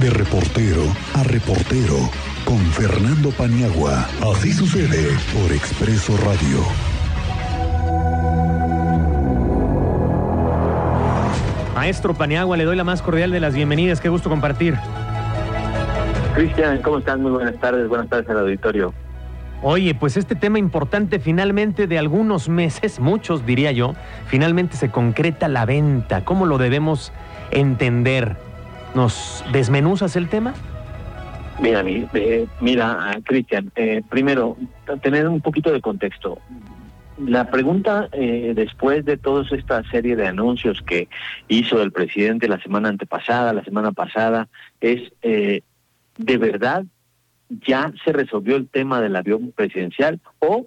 De reportero a reportero, con Fernando Paniagua. Así sucede por Expreso Radio. Maestro Paniagua, le doy la más cordial de las bienvenidas. Qué gusto compartir. Cristian, ¿cómo están? Muy buenas tardes. Buenas tardes al auditorio. Oye, pues este tema importante finalmente de algunos meses, muchos diría yo, finalmente se concreta la venta. ¿Cómo lo debemos entender? ¿Nos desmenuzas el tema? Mira, eh, mira, Cristian, eh, primero, tener un poquito de contexto. La pregunta, eh, después de toda esta serie de anuncios que hizo el presidente la semana antepasada, la semana pasada, es, ¿de verdad ya se resolvió el tema del avión presidencial o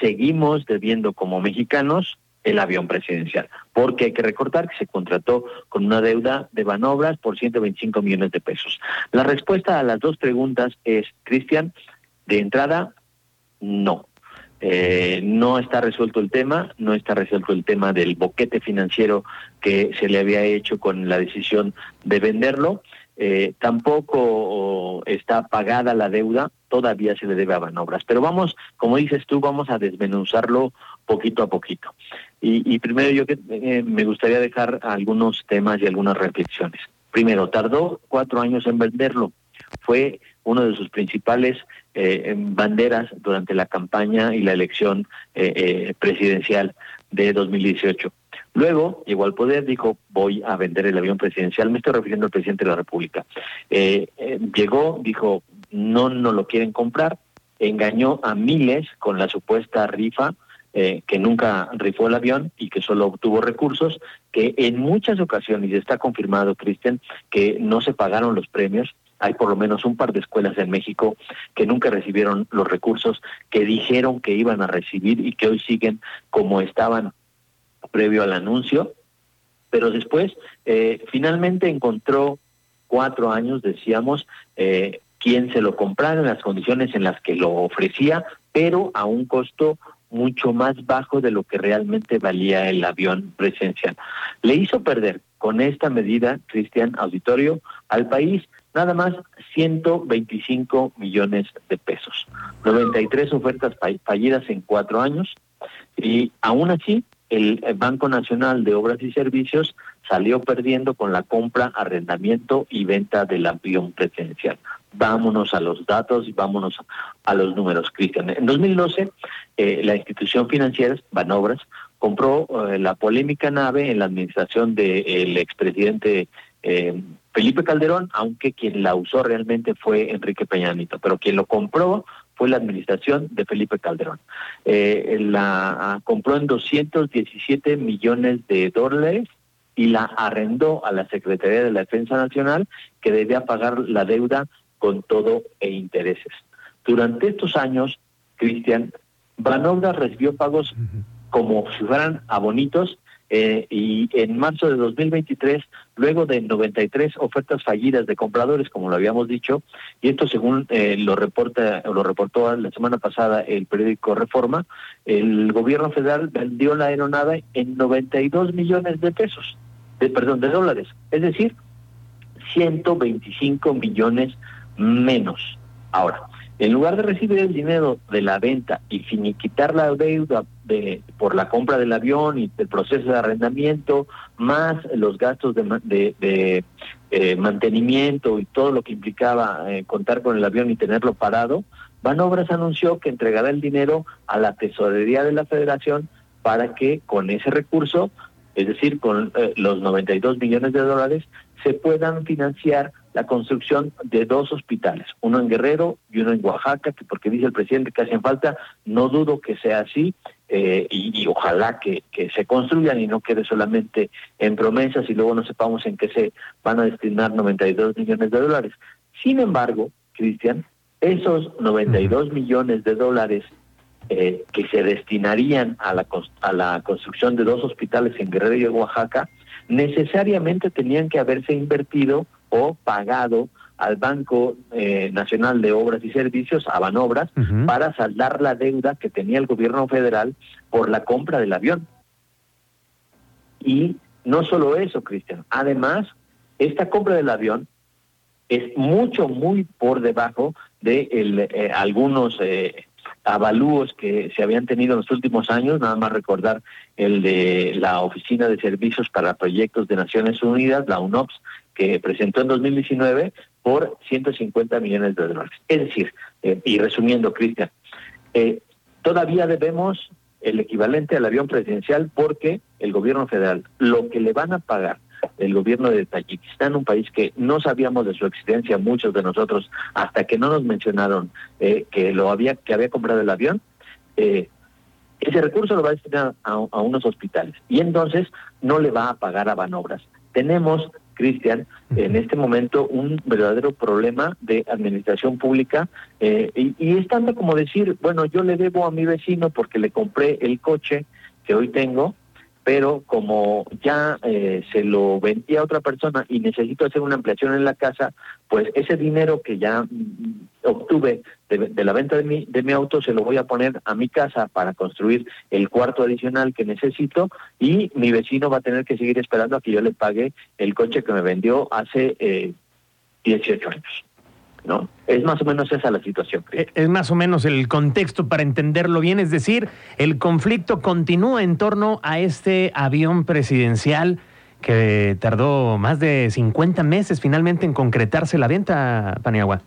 seguimos debiendo como mexicanos el avión presidencial, porque hay que recordar que se contrató con una deuda de Banobras por 125 millones de pesos. La respuesta a las dos preguntas es, Cristian, de entrada, no. Eh, no está resuelto el tema, no está resuelto el tema del boquete financiero que se le había hecho con la decisión de venderlo eh, tampoco está pagada la deuda, todavía se le debe a Banobras. Pero vamos, como dices tú, vamos a desmenuzarlo poquito a poquito. Y, primero yo que, eh, me gustaría dejar algunos temas y algunas reflexiones. Primero, tardó cuatro años en venderlo. Fue uno de sus principales eh, banderas durante la campaña y la elección presidencial de 2018. Luego llegó al poder, dijo, voy a vender el avión presidencial, me estoy refiriendo al presidente de la República. Eh, eh, llegó, dijo, no no lo quieren comprar, engañó a miles con la supuesta rifa, eh, que nunca rifó el avión y que solo obtuvo recursos, que en muchas ocasiones, y está confirmado, Cristian, que no se pagaron los premios, hay por lo menos un par de escuelas en México que nunca recibieron los recursos que dijeron que iban a recibir y que hoy siguen como estaban previo al anuncio, pero después eh, finalmente encontró cuatro años, decíamos, eh, quien se lo comprara en las condiciones en las que lo ofrecía, pero a un costo mucho más bajo de lo que realmente valía el avión presidencial. Le hizo perder con esta medida, Cristian Auditorio, al país nada más 125 millones de pesos, 93 ofertas fallidas en cuatro años, y aún así el Banco Nacional de Obras y Servicios salió perdiendo con la compra, arrendamiento y venta del avión presidencial. Vámonos a los datos y vámonos a los números, Cristian. En 2012, eh, la institución financiera, Banobras, compró eh, la polémica nave en la administración del expresidente eh, Felipe Calderón, aunque quien la usó realmente fue Enrique Peñanito, pero quien lo compró fue la administración de Felipe Calderón. Eh, la compró en 217 millones de dólares y la arrendó a la Secretaría de la Defensa Nacional, que debía pagar la deuda con todo e intereses. Durante estos años, Cristian, Banobra recibió pagos como si fueran abonitos eh, y en marzo de 2023, luego de 93 ofertas fallidas de compradores, como lo habíamos dicho, y esto según eh, lo reporta lo reportó la semana pasada el periódico Reforma, el gobierno federal vendió la aeronave en 92 millones de pesos, de perdón, de dólares, es decir, 125 millones menos. Ahora, en lugar de recibir el dinero de la venta y finiquitar la deuda de, por la compra del avión y del proceso de arrendamiento, más los gastos de, de, eh, mantenimiento y todo lo que implicaba eh, contar con el avión y tenerlo parado, Banobras anunció que entregará el dinero a la tesorería de la federación para que con ese recurso, es decir, con eh, los 92 millones de dólares, se puedan financiar la construcción de dos hospitales, uno en Guerrero y uno en Oaxaca, que porque dice el presidente que hacen falta, no dudo que sea así, eh, y, ojalá que, que, se construyan y no quede solamente en promesas y luego no sepamos en qué se van a destinar 92 millones de dólares. Sin embargo, Cristian, esos 92 millones de dólares eh, que se destinarían a la, a la construcción de dos hospitales en Guerrero y Oaxaca, necesariamente tenían que haberse invertido o pagado al Banco eh, Nacional de Obras y Servicios, a Banobras, para saldar la deuda que tenía el gobierno federal por la compra del avión. Y no solo eso, Cristian, además, esta compra del avión es mucho, muy por debajo de el, eh, algunos eh, avalúos que se habían tenido en los últimos años, nada más recordar el de la Oficina de Servicios para Proyectos de Naciones Unidas, la UNOPS, que presentó en 2019 por 150 millones de dólares. Es decir, eh, y resumiendo, Cristian, eh, todavía debemos el equivalente al avión presidencial porque el gobierno federal, lo que le van a pagar el gobierno de Tayikistán, un país que no sabíamos de su existencia muchos de nosotros hasta que no nos mencionaron eh, que lo había que había comprado el avión. Eh, ese recurso lo va a destinar a, unos hospitales y entonces no le va a pagar a Banobras. Tenemos Cristian, en este momento un verdadero problema de administración pública eh, y, y, es tanto como decir, bueno, yo le debo a mi vecino porque le compré el coche que hoy tengo pero como ya eh, se lo vendí a otra persona y necesito hacer una ampliación en la casa, pues ese dinero que ya mm, obtuve de, la venta de mi, de mi auto se lo voy a poner a mi casa para construir el cuarto adicional que necesito y mi vecino va a tener que seguir esperando a que yo le pague el coche que me vendió hace eh, 18 años. ¿No? Es más o menos esa la situación. Eh, es más o menos el contexto para entenderlo bien, es decir, el conflicto continúa en torno a este avión presidencial que tardó más de 50 meses finalmente en concretarse la venta, Paniagua.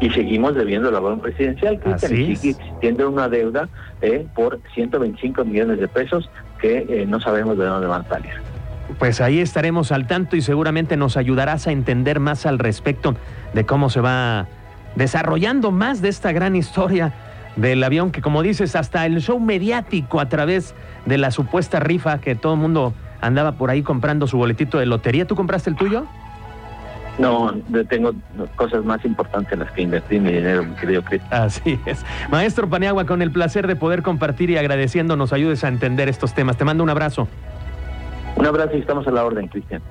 Y seguimos debiendo el avión presidencial, que sigue existiendo una deuda eh, por 125 millones de pesos que eh, no sabemos de dónde van a salir. Pues ahí estaremos al tanto y seguramente nos ayudarás a entender más al respecto de cómo se va desarrollando más de esta gran historia del avión que como dices hasta el show mediático a través de la supuesta rifa que todo el mundo andaba por ahí comprando su boletito de lotería. ¿Tú compraste el tuyo? No, tengo cosas más importantes en las que invertí mi dinero, mi querido Así es. Maestro Paniagua, con el placer de poder compartir y agradeciendo nos ayudes a entender estos temas. Te mando un abrazo. Un abrazo y estamos a la orden, Cristian.